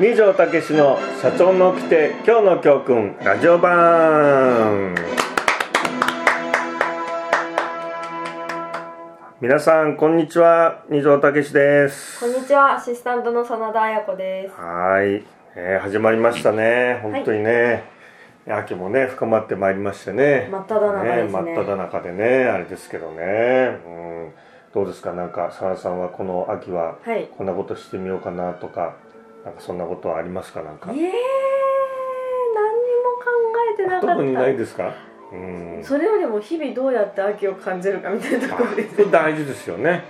二条武史の社長の掟今日の教訓ラジオ版。皆さんこんにちは。二条武史です。こんにちは、アシスタントの真田彩子です。はい、えー始まりましたね。本当にね、秋もね深まってまいりましてね。真っ只中ですね。真っ只中でねあれですけどね、うん、どうですか？なんか澤田さんはこの秋ははい。こんなことしてみようかなとかなんかそんなことはありますか？なんか。えー、何にも考えてなかった。特にないですか？うん。それよりも日々どうやって秋を感じるかみたいなところです。大事ですよね。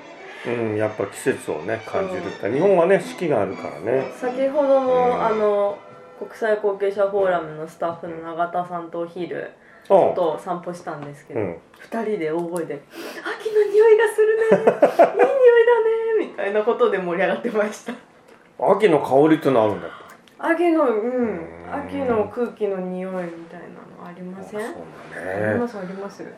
うんやっぱ季節をね感じる。って日本はね四季があるからね。先ほども、うん。あの国際後継者フォーラムのスタッフの永田さんとお昼あ。外を散歩したんですけど、うん。二人で大声で「秋の匂いがするね。いい匂いだね」みたいなことで盛り上がってました秋の香りってのあるんだやっ秋のうん。うん。秋の空気の匂いみたいなのありません？ぱそうだね。ありますあります。そうなん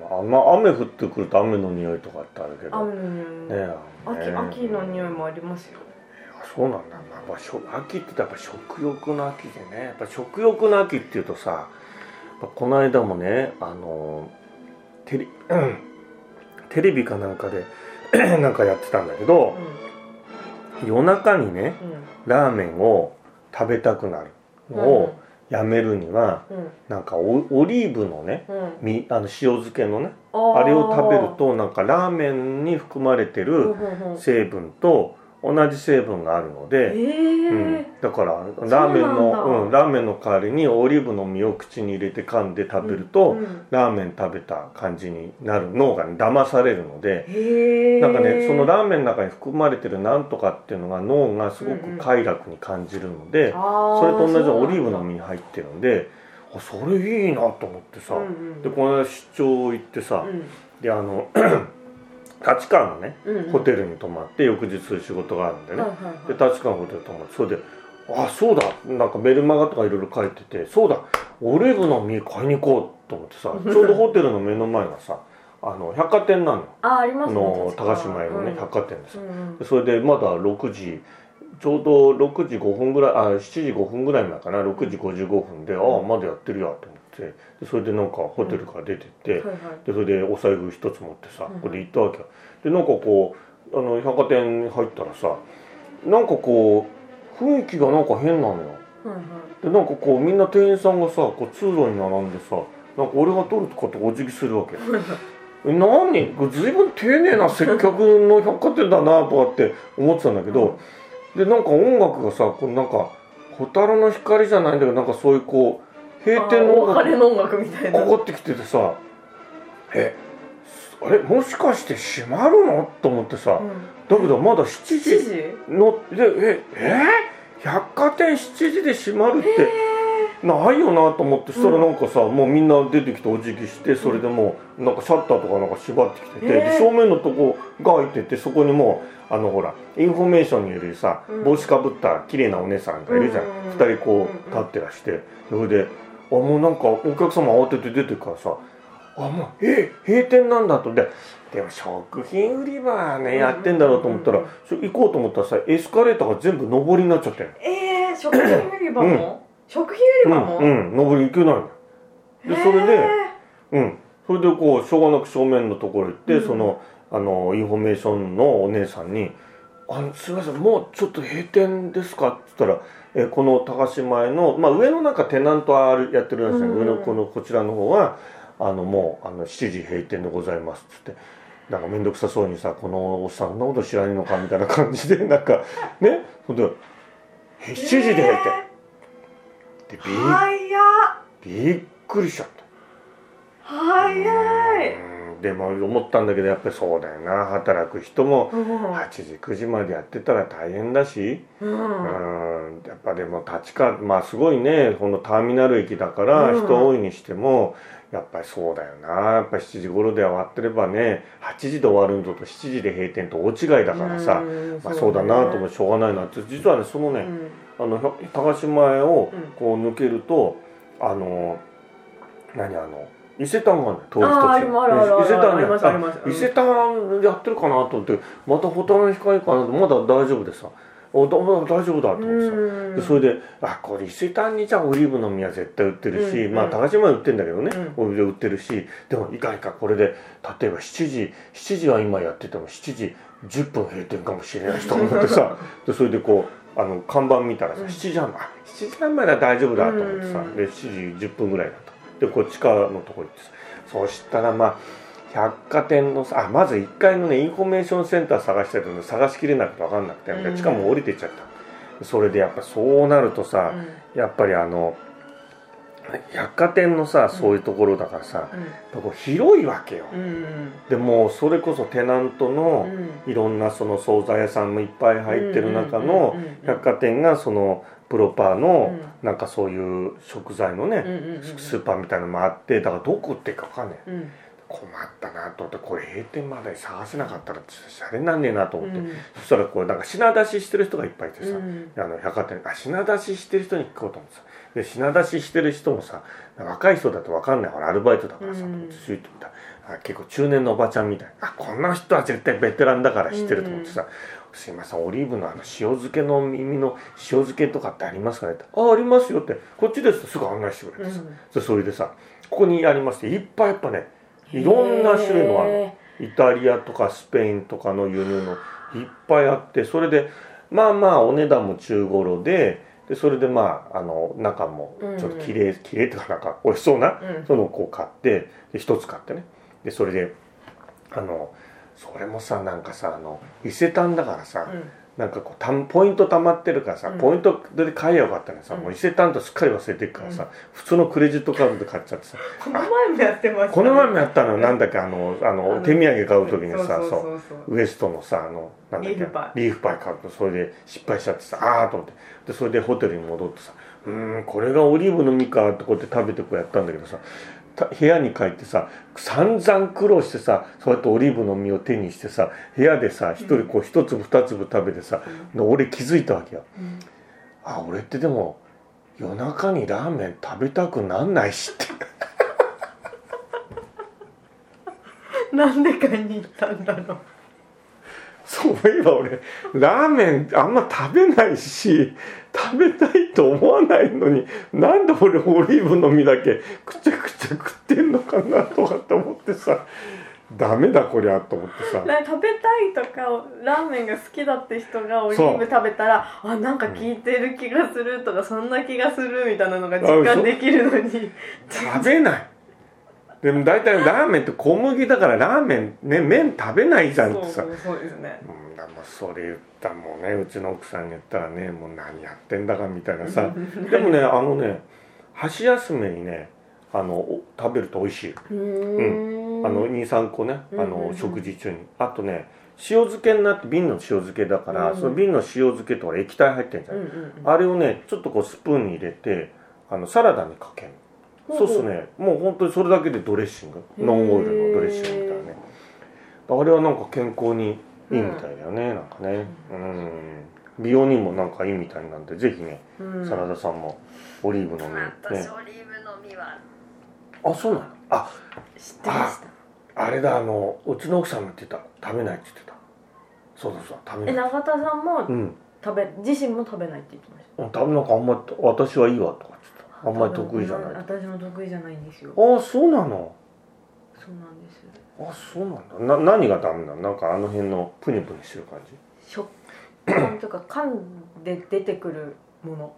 だ、うん、あんま雨降ってくると雨の匂いとかってあるけど。雨の匂いも、ね秋ね秋の匂いもありますよ。あそうなんだ。やっぱしょ秋ってやっぱ食欲の秋でね。やっぱ食欲の秋っていうとさこの間もねあのテレうん テレビかなんかで なんかやってたんだけど夜中にねうラーメンを食べたくなるのをやめるにはんうん。なんかオオリーブのねうん。みあの塩漬けのねああれを食べるとなんかラーメンに含まれてうんる成分と同じ成分があるので、ええうん、だからラーメンのだ。うん、ラーメンの代わりにオリーブの実を口に入れて噛んで食べると、うんラーメン食べた感じになる脳が、ね、騙されるので、へえなんかねそのラーメンの中に含まれてるなんとかっていうのが脳がすごく快楽に感じるので、それと同じオリーブの実に入ってるんであそれいいなと思ってさ、うんうん。でこの間出張行ってさ、うん。であの立川のねうんうん。ホテルに泊まって翌日仕事があるんでね、はいはいはい。で立川のホテル泊まってそれであそうだなんかメルマガとかいろいろ書いててそうだオリーブの実買いに行こうと思ってさ ちょうどホテルの目の前がさあの百貨店なのよ。ああありますねの高島屋のね、うん。百貨店でさう、んでそれでまだ6時ちょうど6時5分ぐらいあ7時5分ぐらい前かな6時55分で、ああまだやってるやと思ってでそれでなんかホテルから出てって、はいはい。でそれでお財布一つ持ってさうん。これで行ったわけよ。でなんかこうあの百貨店に入ったらさなんかこう雰囲気がなんか変なのよ。はいはい。でなんかこうみんな店員さんがさこう通路に並んでさなんか俺が取るとかってお辞儀するわけえ何？随分丁寧な接客の百貨店だなとかって思ってたんだけど、でなんか音楽がさこうなんか「蛍の光」じゃないんだけどなんかそういうこう閉店のあーお音楽金の音楽みたいな。かかってきててさえあれもしかして閉まるの？と思ってさうん。だけどまだ7 7時時？のでええ？百貨店7時で閉まるってないよなと思ってそしたらなんかさ、もうみんな出てきてお辞儀してそれでもうなんかシャッターとかなんか閉まってきてて、で正面のとこが開いててそこにもうあのほらインフォメーションによりさ、うん。帽子かぶった綺麗なお姉さんがいるじゃん、うんうんうん2人こううんうん立ってらしてそれであもうなんかお客様慌てて出てくからさあもうえ閉店なんだと。ででも食品売り場はね、うんやってんだろうと思ったら、行こうと思ったらさエスカレーターが全部上りになっちゃってんの。えー、食品売り場も、食品売り場も、うん、うん、上り行けないの。でそれでうん。それでこうしょうがなく正面のところ行って、うん。そのあのインフォメーションのお姉さんに「あのすいませんもうちょっと閉店ですか?」って言ったら「えこの高島屋の、まあ、上のなんかテナントあるやってるらしいんですよ、うん上のこのこちらの方はあのもうあの7時閉店でございます」っつって。なんか面倒くさそうにさこのおっさんそんなこと知らねえのかみたいな感じで なんかね？ほんで「7時で閉店」でびっ。びっくりしちゃった。早い。うんでも思ったんだけどやっぱりそうだよな。働く人もうん。8時9時までやってたら大変だし。うん。うん。やっぱでも立川まあすごいね。このターミナル駅だからうん。人多いにしても、やっぱりそうだよな。やっぱ7時頃で終わってればね8時で終わるのと7時で閉店と大違いだからさ、うん。まあ、そうだなと思ってしょうがないなって。実はねそのね、あのひょ高島屋をうん。こう抜けると、あの何あの伊勢丹がね通り一つ伊勢丹やってるかなと思ってまた蛍の光かなとまだ大丈夫でさ。あおだ大丈夫だと思ってさ。それであこれ伊勢丹にじゃあオリーブの実は絶対売ってるし、うんまあ高島屋売ってんだけどね、うオリーブで売ってるしでもいかんいかんこれで例えば7時7時は今やってても7時10分閉店かもしれないしと思ってさ。でそれでこうあの看板見たらさ、うん。7時半あ7時半までは大丈夫だと思ってさ、うん。で7時10分ぐらいだったでこっち側のとこ行ってさそしたらまあ百貨店のさあまず1階のねインフォメーションセンター探してるので探しきれなくて分かんなくて、うん。しかも降りてっちゃった。それでやっぱそうなるとさ、やっぱりあの百貨店のさそういうところだからさ、う広いわけよ、うんうんでもうそれこそテナントうのん。いろんなその惣菜屋さんもいっぱい入ってる中のうんうんうんうん。百貨店がそのプロパーのうなんかそういう食材のね、うんうんうんスーパーみたいなのもあってだからどこっていうか分かんないうん。困ったなと思ってこれ閉店まで探せなかったらシャレになんねえなと思って、うん。そしたらこうなんか品出ししてる人がいっぱいいてさ、うん。あの百貨店あ品出ししてる人に聞こうと思ってさ。で品出ししてる人もさ若い人だと分かんない。からアルバイトだからさ、うん。シューッと見た結構中年のおばちゃんみたい。なあこんな人は絶対ベテランだから知ってると思ってさ、すいませんオリーブのあの塩漬けの耳の塩漬けとかってありますかねってあありますよって。こっちですとすぐ案内してくれてさ、でそれでさここにありますっていっぱいやっぱねいろんな種類のあるへイタリアとかスペインとかの輸入のいっぱいあってそれでまあまあお値段も中頃ででそれでまああの中もちょっと綺麗綺麗っていうかなんか美味しそうなーうん。そのをこう買ってで一つ買ってね。でそれであのそれもさなんかさあの伊勢丹だからさ、うん。なんかこうたんポイント貯まってるからさ、うん。ポイントで買えばよかったのにさ、うん。もう伊勢丹とすっかり忘れてるからさ、普通のクレジットカードで買っちゃってさ。この前もやってましたこの前もやったのなんだっけあのあの手土産買う時にさウエストのさあのなんだっけリーフパイ。買うとそれで失敗しちゃってさああと思って。でそれでホテルに戻ってさうーんこれがオリーブの実かってこうやって食べてこうやったんだけどさた部屋に帰ってさ散々苦労してさそうやってオリーブの実を手にしてさ部屋でさ一人こう一粒二粒食べてさ、で俺気づいたわけよ。うん。あ俺ってでも夜中にラーメン食べたくなんないしって。なんで買いに行ったんだろうそういえば俺ラーメンあんま食べないし食べたいと思わないのになんで俺オリーブの実だけくちゃくちゃ食ってんのかなとかって思ってさダメだこりゃと思ってさ。なんか食べたいとかラーメンが好きだって人がオリーブ食べたらあなんか効いてる気がするとかそんな気がするみたいなのが実感できるのに。食べないでも大体ラーメンって小麦だからラーメンね麺食べないじゃんってさ。そうですね。うん、だもうそれ言ったらもうね。うちの奥さんに言ったらねもう何やってんだかみたいなさ。でもねあのね箸休めにねあのお食べると美味しい、うー。ん。あの23個ねあの食事中に。あとね塩漬けになって瓶の塩漬けだから、うんその瓶の塩漬けとか液体入ってんじゃん、うんうんうん。あれをねちょっとこうスプーンに入れてあのサラダにかけるそうするとね。もう本当にそれだけでドレッシング。ノンオイルのドレッシングみたいなね。あれはなんか健康にいいみたいだよね、なんかね。うん。美容にもなんかいいみたいなんでぜひね、うん。サラダさんもオリーブの実ね。私オリーブの実は。あそうなの。あ。知ってました。あれだあのうちの奥さんも言ってた。食べないって言ってた。そうそうそう食べない。え永田さんもうん。食べ自身も食べないって言ってました。うん食べなんかあんまり私はいいわとかあんまり得意じゃない。あ私も得意じゃないんですよ。あそうなの？そうなんです。あそうなんだ。な何がダメなの？なんかあの辺のプニプニしてる感じ？食感とか噛んで出てくるもの。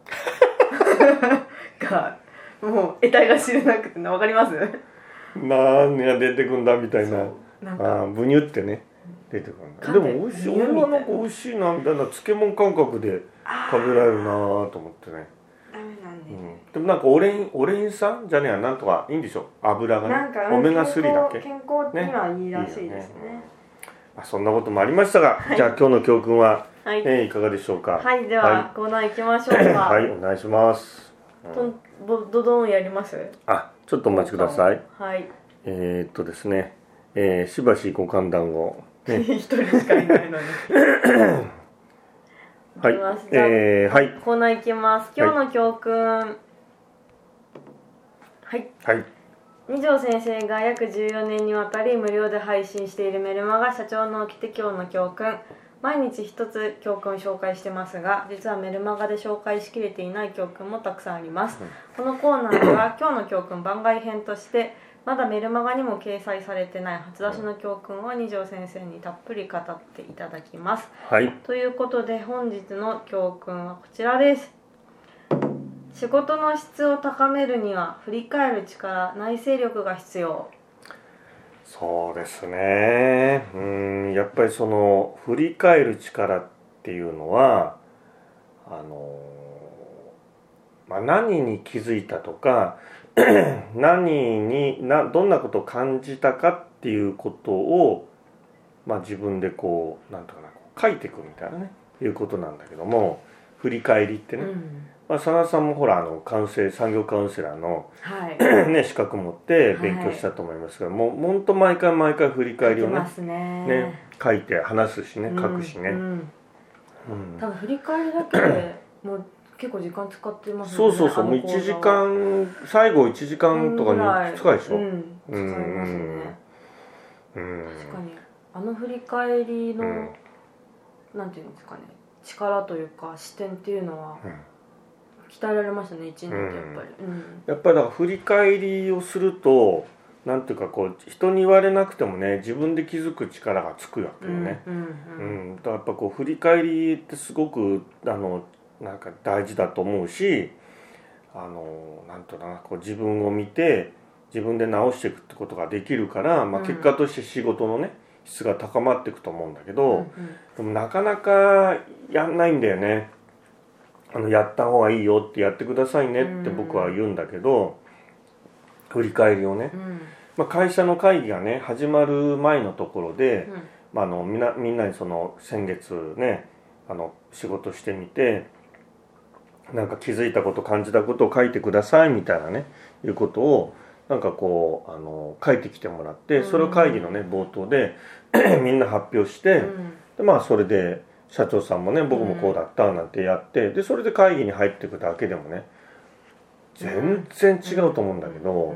がもう得体が知れなくてなわかります？何が出てくんだみたいな。なんか。あーブニュってね出てくるででも美味しい。俺はな。んか美味しいなみたいな漬物感覚で食べられるなと思ってね、うん、でもなんかオレインオレイン酸じゃねえやなんとかいいんでしょ？油がね。なんかオメガ3だっけ？健康健康にはいいらしいですね。まあ、そんなこともありましたが、じゃあ今日の教訓は、はい、えーいかがでしょうか？はい、では、はコーナー行きましょうか。はいお願いします、とん。ぼドドンやります？あちょっとお待ちください。はい。えー、っとですね、えー、しばしご歓談を。ね。一人しかいないのに はい。えー、はい。コーナー行きます。今日の教訓。はい。はい。二条先生が約14年にわたり無料で配信しているメルマガ社長の起きて今日の教訓。毎日一つ教訓を紹介してますが実はメルマガで紹介しきれていない教訓もたくさんあります、このコーナーでは今日の教訓番外編としてまだメルマガにも掲載されてない初出しの教訓を二条先生にたっぷり語っていただきます。はい。ということで本日の教訓はこちらです。仕事の質を高めるには振り返る力内省力が必要。そうですね。うんやっぱりその振り返る力っていうのはあの、まあ、何に気づいたとか 何になどんなことを感じたかっていうことを、まあ、自分でこうなんとかな書いていくみたいなねいうことなんだけども振り返りってね、うん。まあ、佐野さんもほらあのカウンセ産業カウンセラーのはい。ね、資格持って勉強したと思いますが、もう本当毎回毎回振り返りをねね。ね書いて話すしね書くしね、うんうん。多分振り返りだけでもう結構時間使ってますそうそうそう。もう1あの講座は。時間最後1時間とかに近い。でしょ、うん。うん。使いますよね。うん。確かにあの振り返りの、うん。なんていうんですかね。力というか視点っていうのはうん。鍛えられましたね一年ってやっぱり。うん。やっぱりだから振り返りをするとなんていうかこう人に言われなくてもね自分で気づく力がつくわけよね、うんうんううんん、だからやっぱこう振り返りってすごくあのなんか大事だと思うしあのなんとなこう自分を見て自分で直していくってことができるから、まあ、うん。結果として仕事のね質が高まっていくと思うんだけど、でもなかなかやんないんだよね。あのやった方がいいよってやってくださいねって僕は言うんだけど、振り返りをね、うん。まあ、会社の会議がね始まる前のところで、うん。まあ、あのみんなみんなにその先月ねあの仕事してみてなんか気づいたこと感じたことを書いてくださいみたいなねいうことをなんかこうあの書いてきてもらってそれを会議のね冒頭で みんな発表してうん。でまあそれで社長さんもね僕もこうだったなんてやってでそれで会議に入っていくだけでもね全然違うと思うんだけど。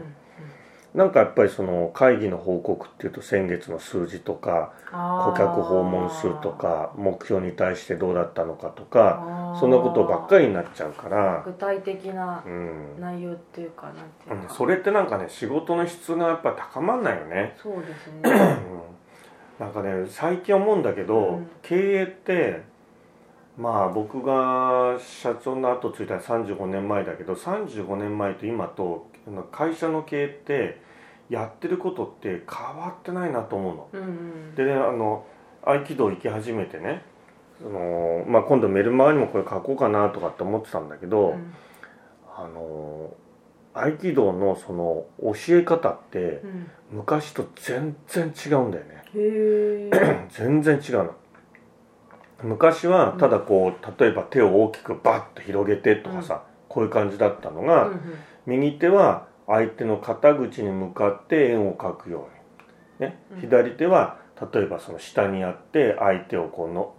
なんかやっぱりその会議の報告っていうと先月の数字とか顧客訪問数とか目標に対してどうだったのかとかそんなことばっかりになっちゃうから、具体的なうん。内容っていうかなんていうか。うん。それってなんかね仕事の質がやっぱ高まんないよね、そうですうん。ねなんかね最近思うんだけど、うん。経営ってまあ僕が社長の後ついたの35年前だけど35年前と今と会社の経営ってやってることって変わってないなと思うの。うんうん。でねあの合気道行き始めてねその、まあ、今度メルマガにもこれ書こうかなとかって思ってたんだけど、うん。あの合気道のその教え方ってうん。昔と全然違うんだよね。へえ 全然違うの。昔はただこう例えば手を大きくバッと広げてとかさ、こういう感じだったのが、右手は相手の肩口に向かって円を描くように、ね。うん。左手は例えばその下にやって相手をこうの、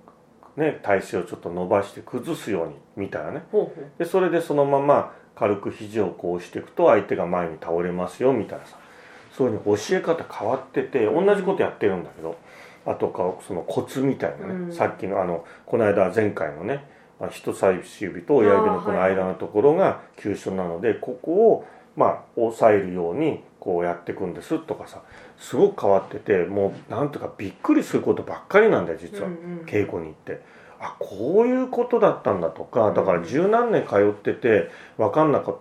ね、体勢をちょっと伸ばして崩すようにみたいなね。ほうほう。でそれでそのまま軽く肘をこう押していくと相手が前に倒れますよみたいなさ。そういうふうに教え方変わってて同じことやってるんだけどあとかそのコツみたいなね、うん。さっきのあのこの間前回のねまあ人差し指と親指のこの間のところが急所なのでここをまあ押さえるようにこうやっていくんですとかさすごく変わっててもうなんとかびっくりすることばっかりなんだよ実は、うんうん。稽古に行って。あこういうことだったんだとかだから十何年通ってて分かんなかっ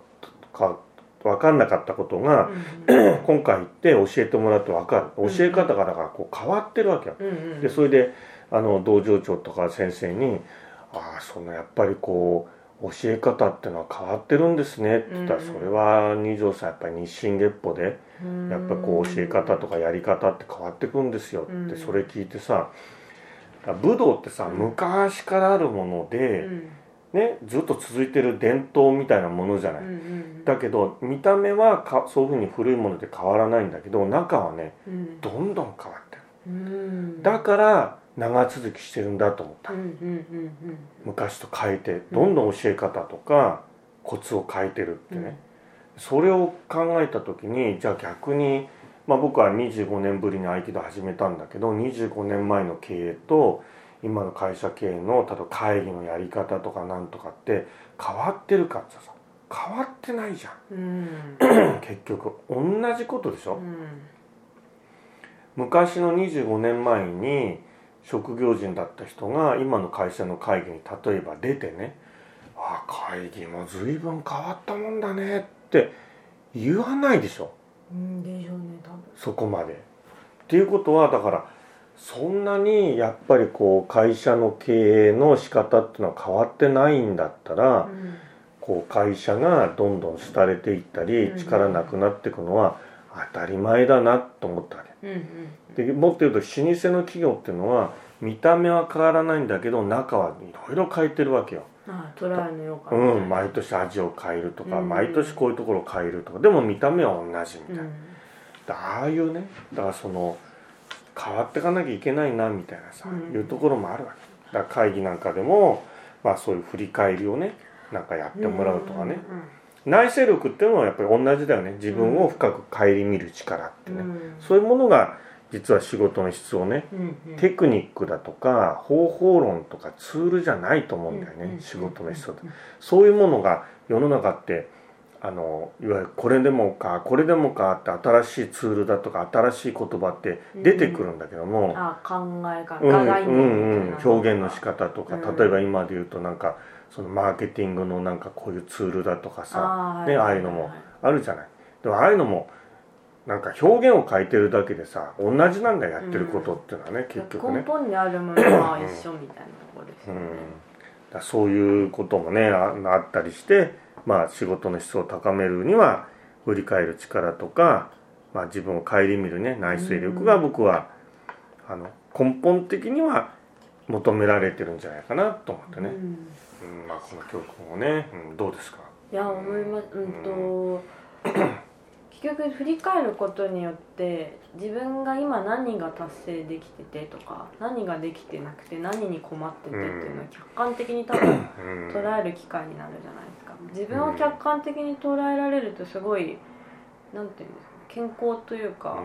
たか分かんなかったことが、うん 今回行って教えてもらって分かる。うん教え方がだからこう変わってるわけよ。うんうん。でそれであの道場長とか先生に「ああそのやっぱりこう教え方ってのは変わってるんですね」って言ったら、うん。うんそれは二条さんやっぱり日進月歩でやっぱこう教え方とかやり方って変わってくんですよって、うん。それ聞いてさ武道ってさうん。昔からあるものうで、ん。ね、ずっと続いてる伝統みたいなものじゃない、うんうん。だけど見た目はかそういうふうに古いもので変わらないんだけど中はねうん。どんどん変わってる。うん。だから長続きしてるんだと思った、昔と変えてどんどん教え方とかコツを変えてるってね、それを考えた時にじゃあ逆に、まあ、僕は25年ぶりに合気道始めたんだけど25年前の経営と今の会社経営の例えば会議のやり方とかなんとかって変わってるかってさ変わってないじゃん。うん。結局同じことでしょ、うん。昔の25年前に職業人だった人が今の会社の会議に例えば出てね「ああ会議も随分変わったもんだね」って言わないでしょ。うんでしょうね多分。そこまで。っていうことはだからそんなにやっぱりこう会社の経営の仕方っていうのは変わってないんだったら、こう会社がどんどん廃れていったりうん。力なくなっていくのは当たり前だなと思ったわけ。うんうんでもっと言うと老舗の企業っていうのは見た目は変わらないんだけど中はいろいろ変えてるわけよ。ああトライのようかうん、毎年味を変えるとか、うん。毎年こういうところを変えるとか。でも見た目は同じみたいな、うん。ああいうねだからその変わっていかなきゃいけないなみたいなさ、うん。いうところもあるわけ。だから会議なんかでも、まあ、そういう振り返りをねなんかやってもらうとかね、内省力っていうのはやっぱり同じだよね。自分を深く顧みる力ってね、そういうものが実は仕事の質をねうんうん。テクニックだとか方法論とかツールじゃないと思うんだよね、うんうん仕事の質ってそういうものが世の中ってあのいわゆるこれでもかこれでもかって新しいツールだとか新しい言葉って出てくるんだけども、ああ考え方うんうんうん。表現の仕方とか、うん。例えば今で言うとなんかそのマーケティングのなんかこういうツールだとかさあねああいうのもあるじゃない。でもああいうのもなんか表現を変えてるだけでさ同じなんだよやってることっていうのはね、結局ね。根本にあるものは一緒みたいなところですよね。うん、だそういうこともねああったりして、まあ、仕事の質を高めるには振り返る力とか、まあ、自分を顧みるね内省力が僕は、あの根本的には求められてるんじゃないかなと思ってね、うん。うんまあ、この教訓をね、うん、どうですか？いや思います。うんと結局振り返ることによって自分が今何が達成できててとか何ができてなくて何に困っててっていうのを客観的に多分うん。捉える機会になるじゃないですか。自分を客観的に捉えられるとすごいなんていうんですか健康というか、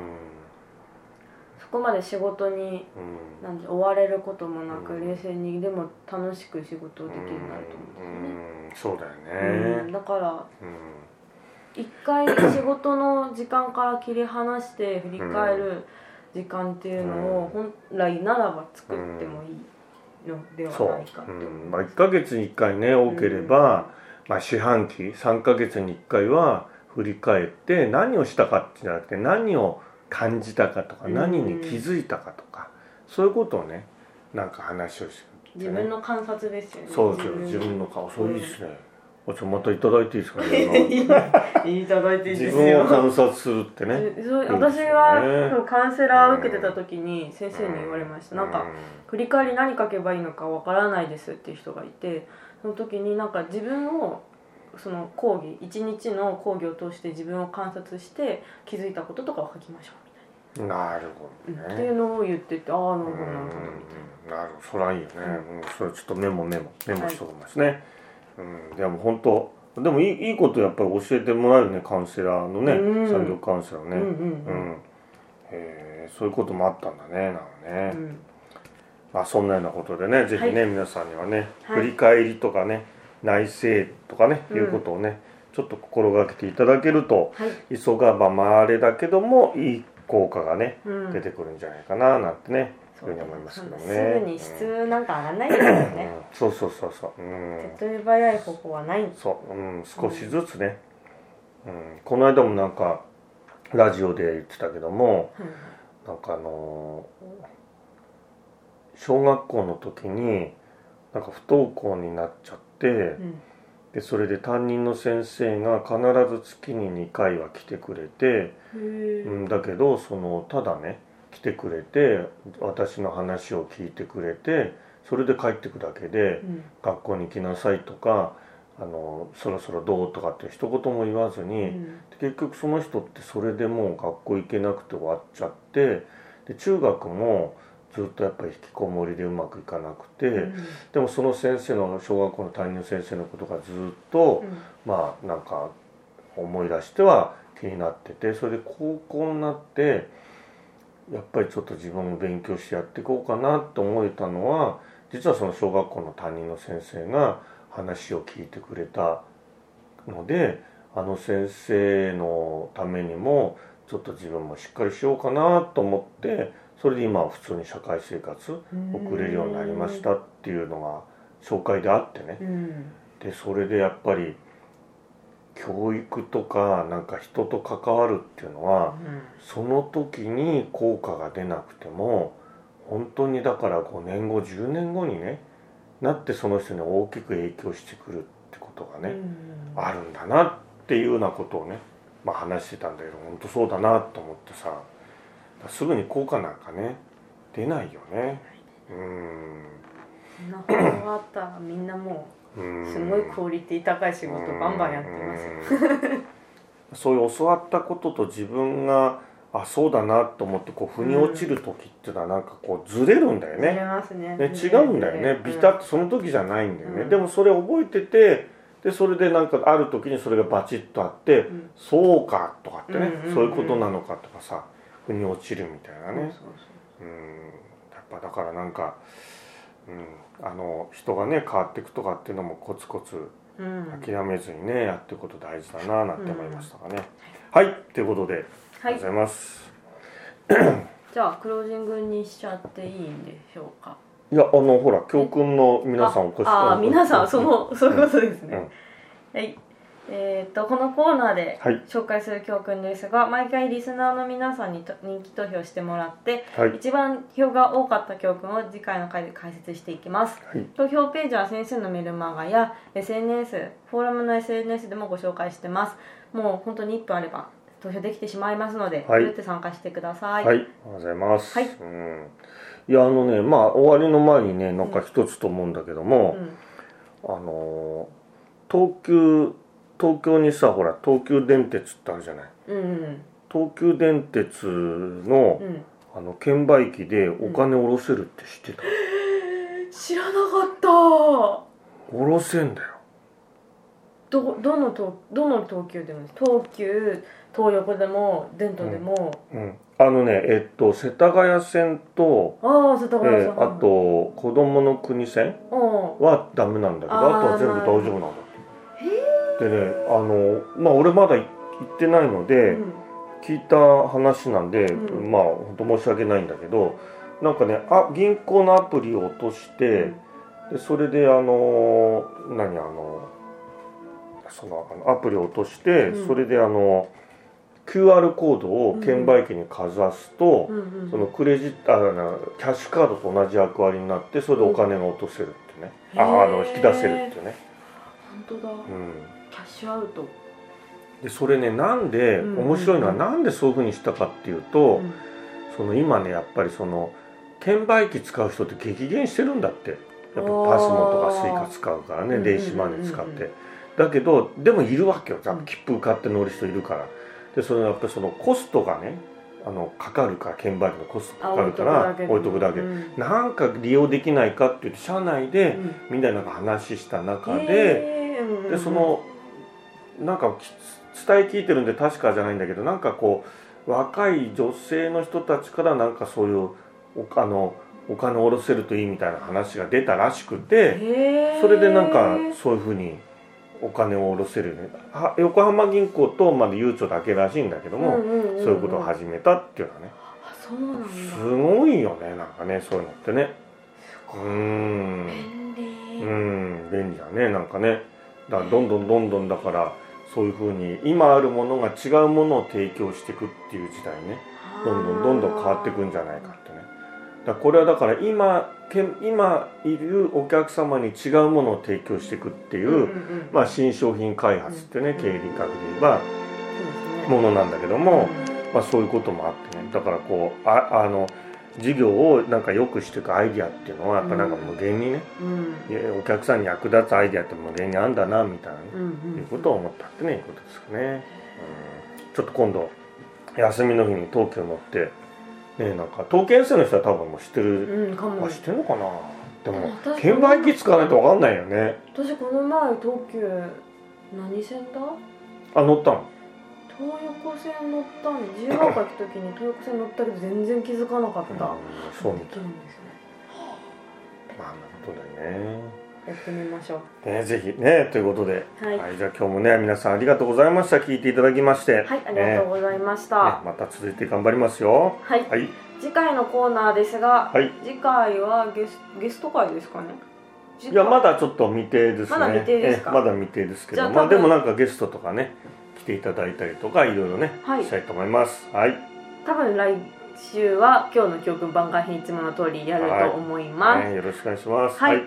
そこまで仕事にうん。なんで追われることもなく、うん。冷静にでも楽しく仕事をできるようになると思うんですよね、うん。そうだよね。うん、だからうん一回仕事の時間から切り離して振り返る時間っていうのを本来ならば作ってもいいのではないかと、う。ん。まあ、1ヶ月に1回ね多ければ、まあ、四半期3ヶ月に1回は振り返って何をしたかってじゃなくて何を感じたかとかうん。何に気づいたかとかそういうことをねなんか話をして自分の観察ですよね。そうですよ。自分の。顔。そういいですねょまたいただいていいですかね いただいていい自ですよ。分を観察するってね。私はカウンセラー受けてた時に先生に言われました、なんか振り返り何書けばいいのかわからないですっていう人がいてその時になんか自分をその講義一日の講義を通して自分を観察して気づいたこととかを書きましょうなるほみたいな、どね。っていうのを言っててああなるほどなるほどみうん。なるほど。それはいいよね、うん、それちょっとメモメモメモしときますね、うん。でも本当でもいいいいことやっぱり教えてもらえるねカウンセラーのね、うん産業カウンセラーね。うんうんうん。へえそういうこともあったんだねなんかね、うん。まあそんなようなことでねぜひね、は皆さんにはね、はい。振り返りとかね内省とかね、うん。いうことをねちょっと心がけていただけるとはい、急がば回れだけどもいい効果がねうん、出てくるんじゃないかななんてね、そふうに思いますけどね。すぐに質なんか上がんないですよね、うんそうそうそうそう、うん、手っ取り早い方法はない。そう、うん、少しずつね、うん、この間もなんかラジオで言ってたけどもうん。なんかあのー小学校の時になんか不登校になっちゃってうん。でそれで担任の先生が必ず月に2回は来てくれて、うん、だけどそのただね来てくれて私の話を聞いてくれてそれで帰ってくだけでうん。学校に行きなさいとかあのそろそろどうとかって一言も言わずに、うん。結局その人ってそれでもう学校行けなくて終わっちゃってで中学もずっとやっぱり引きこもりでうまくいかなくて、うん。でもその先生の小学校の担任の先生のことがずっと、うん。まあなんか思い出しては気になっててそれで高校になってやっぱりちょっと自分も勉強してやっていこうかなと思えたのは実はその小学校の担任の先生が話を聞いてくれたのであの先生のためにもちょっと自分もしっかりしようかなと思ってそれで今は普通に社会生活送れるようになりましたっていうのが紹介であってね。うん。でそれでやっぱり教育とかなんか人と関わるっていうのはその時に効果が出なくても本当にだから5年後10年後にねなってその人に大きく影響してくるってことがね、あるんだなっていうようなことをね、まあ、話してたんだけど本当そうだなと思ってさすぐに効果なんかね出ないよね。うん。そんなことがあったらみんなもうんうすごいクオリティ高い仕事バンバンやってますうん。そういう教わったことと自分があそうだなと思ってこう腑に落ちる時っていうのはなんかこうずれるんだよね。ますね。ね違うんだよね。ビタッとその時じゃないんだよね、うん。でもそれ覚えててでそれでなんかある時にそれがバチッとあって、ん。そうかとかってね、うんうんうんそういうことなのかとかさ腑に落ちるみたいなね、うん。やっぱだからなんか、うん、あの人がね変わっていくとかっていうのもコツコツ諦めずにねやっていくこと大事だななんて思いましたかね、はい。ということであはい。りがとうございます、じゃあクロージングにしちゃっていいんでしょうか。い、やあのほら教訓の皆さんお越しああうん皆さんそのそういうことですね、うん。はいえー、とこのコーナーではい。紹介する教訓ですが、毎回リスナーの皆さんにと人気投票してもらってはい。一番票が多かった教訓を次回の回で解説していきます。はい。投票ページは先生のメルマガや SNS フォーラムの SNS でもご紹介してます。もう本当に1分あれば投票できてしまいますので、はい。って参加してください、はい、ありがとうございます。はい。うん。いや、あのね、まあ、終わりの前にね、なんか一つと思うんだけども、うん。あのー、東急、東京にさ、ほら、東急電鉄ってあるじゃない。うんうん。東急電鉄のう、ん。あの、券売機でお金下ろせるって知ってた？知らなかった。下ろせんだよ。どどの東どの東急でも東急東横でも電東でも、うん。あのね、えっと、世田谷線と、ああ世田谷えーあと、子供の国線うん。はダメなんだけど、あーあとは全部大丈夫なんだって。でね、あの、まあ、俺まだ行ってないので、うん。聞いた話なんで、うん。まあ本当申し訳ないんだけどなんかねあ銀行のアプリを落として、でそれであの何あのそのアプリを落として、うん。それであの QR コードを券売機にかざすと、うん。うん。うん。そのクレジットあのキャッシュカードと同じ役割になってそれでお金が落とせるってね、うんああの引き出せるっていうね、本当だ、うん、キャッシュアウト、でそれねなんで、面白いのはなんでそういうふうにしたかっていうと、うん。その今ねやっぱりその券売機使う人って激減してるんだって。やっぱパスモとかスイカ使うからねうん電子マネー使って。だけどでもいるわけよ。切符買って乗る人いるから。でそれやっぱりそのコストがねあのかかるから券売機のコストかかるから置いとくだけうん。なんか利用できないかって言って社内でうん。みんなでなんか話した中ででそのなんかき伝え聞いてるんで確かじゃないんだけどなんかこう若い女性の人たちからなんかそういうおあのお金を下ろせるといいみたいな話が出たらしくてそれでなんかそういうふうにお金を下ろせるようには横浜銀行とまだゆうちょだけらしいんだけども、そういうことを始めたっていうのはね。あそうなんだ。すごいよねなんかねそういうのってね。うーん。便利。うん便利だねなんかね。だどんどんどんどんだからそういうふうに今あるものが違うものを提供していくっていう時代ね。どんどんどんどん変わっていくんじゃないかってね。だこれはだから今け今いるお客様に違うものを提供していくっていう、うんうんうん。まあ、新商品開発ってね、うん経理学で言えばものなんだけども、うん。まあ、そういうこともあってね。だからこうああの事業をなんか良くしていくアイディアっていうのはやっぱなんか無限にね、うん。お客さんに役立つアイディアって無限にあんだなみたいなね、うん。うんいうことを思ったってねいうことですかね、うん、ちょっと今度休みの日に東京乗ってねなんか東京生の人は多分もう知ってる、うんあ知ってるのかな？でも私券売機使わないと分かんないよね。私この前東急何線だ？あ乗ったの東横線乗ったんで自由が丘行く時に東横線乗ったけど全然気づかなかった。うんそうみたい。ですね。まあなるほどね。やってみましょう。ね、ぜひねということで、はい。じゃあ今日もね皆さんありがとうございました。聞いていただきまして。はいありがとうございました、ね。ねまた続いて頑張りますよ。はい、はい。次回のコーナーですが、はい。次回はゲスゲスト会ですかね？いやまだちょっと未定ですね。まだ未定ですか？えまだ未定ですけど。まあでもなんかゲストとかね来ていただいたりとかいろいろね、はい。したいと思います。はい。多分来週は今日の教訓番外編いつもの通りやると思います。ねよろしくお願いします。はい。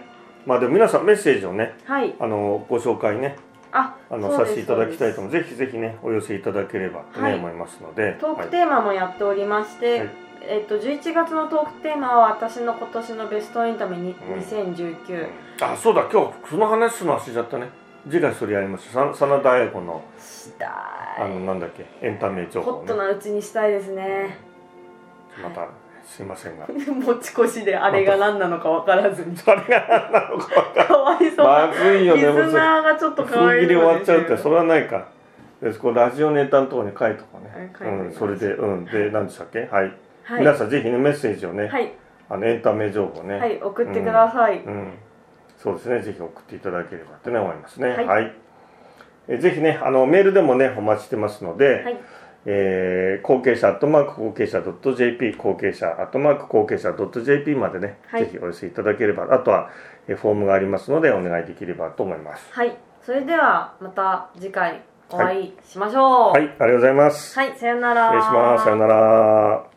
まあでも皆さんメッセージをねはい、あのご紹介ねああのさせていただきたいと思う。ぜひぜひねお寄せいただければとね、はい思いますので。トーはい。クテーマもやっておりまして、はい。えっと、11月のトークテーマは私の今年のベストエンタメにうん2019、あそうだ今日その話すの忘れちゃったね次回それやりますさ真田彩子のしたあのなんだっけエンタメ情ホットなうちにしたいですね。またすいませんが。持ち越しであれが何なのか分からずに。それが何なのかかわいそう。なまずいよねリスナーがちょっとかわい封切り終わっちゃうってそれはないか。でこうラジオネタのところに書いとこうね、い書いております。それでうん。で何でしたっけ？はい、はい。皆さんぜひねメッセージをね、はい、あのエンタメ情報ね。はい、送ってください、うん、そうですね。ぜひ送っていただければってね思いますね。はい。はい、えぜひねあのメールでもねお待ちしてますので、はい。えー後継者アットマーク後継者 .jp 後継者アットマーク後継者 .jp までね、はい。ぜひお寄せいただければ。あとはえーフォームがありますのでお願いできればと思います。はい、それではまた次回お会いしましょう。はい。ありがとうございます。はい、さよなら。失礼します。さよなら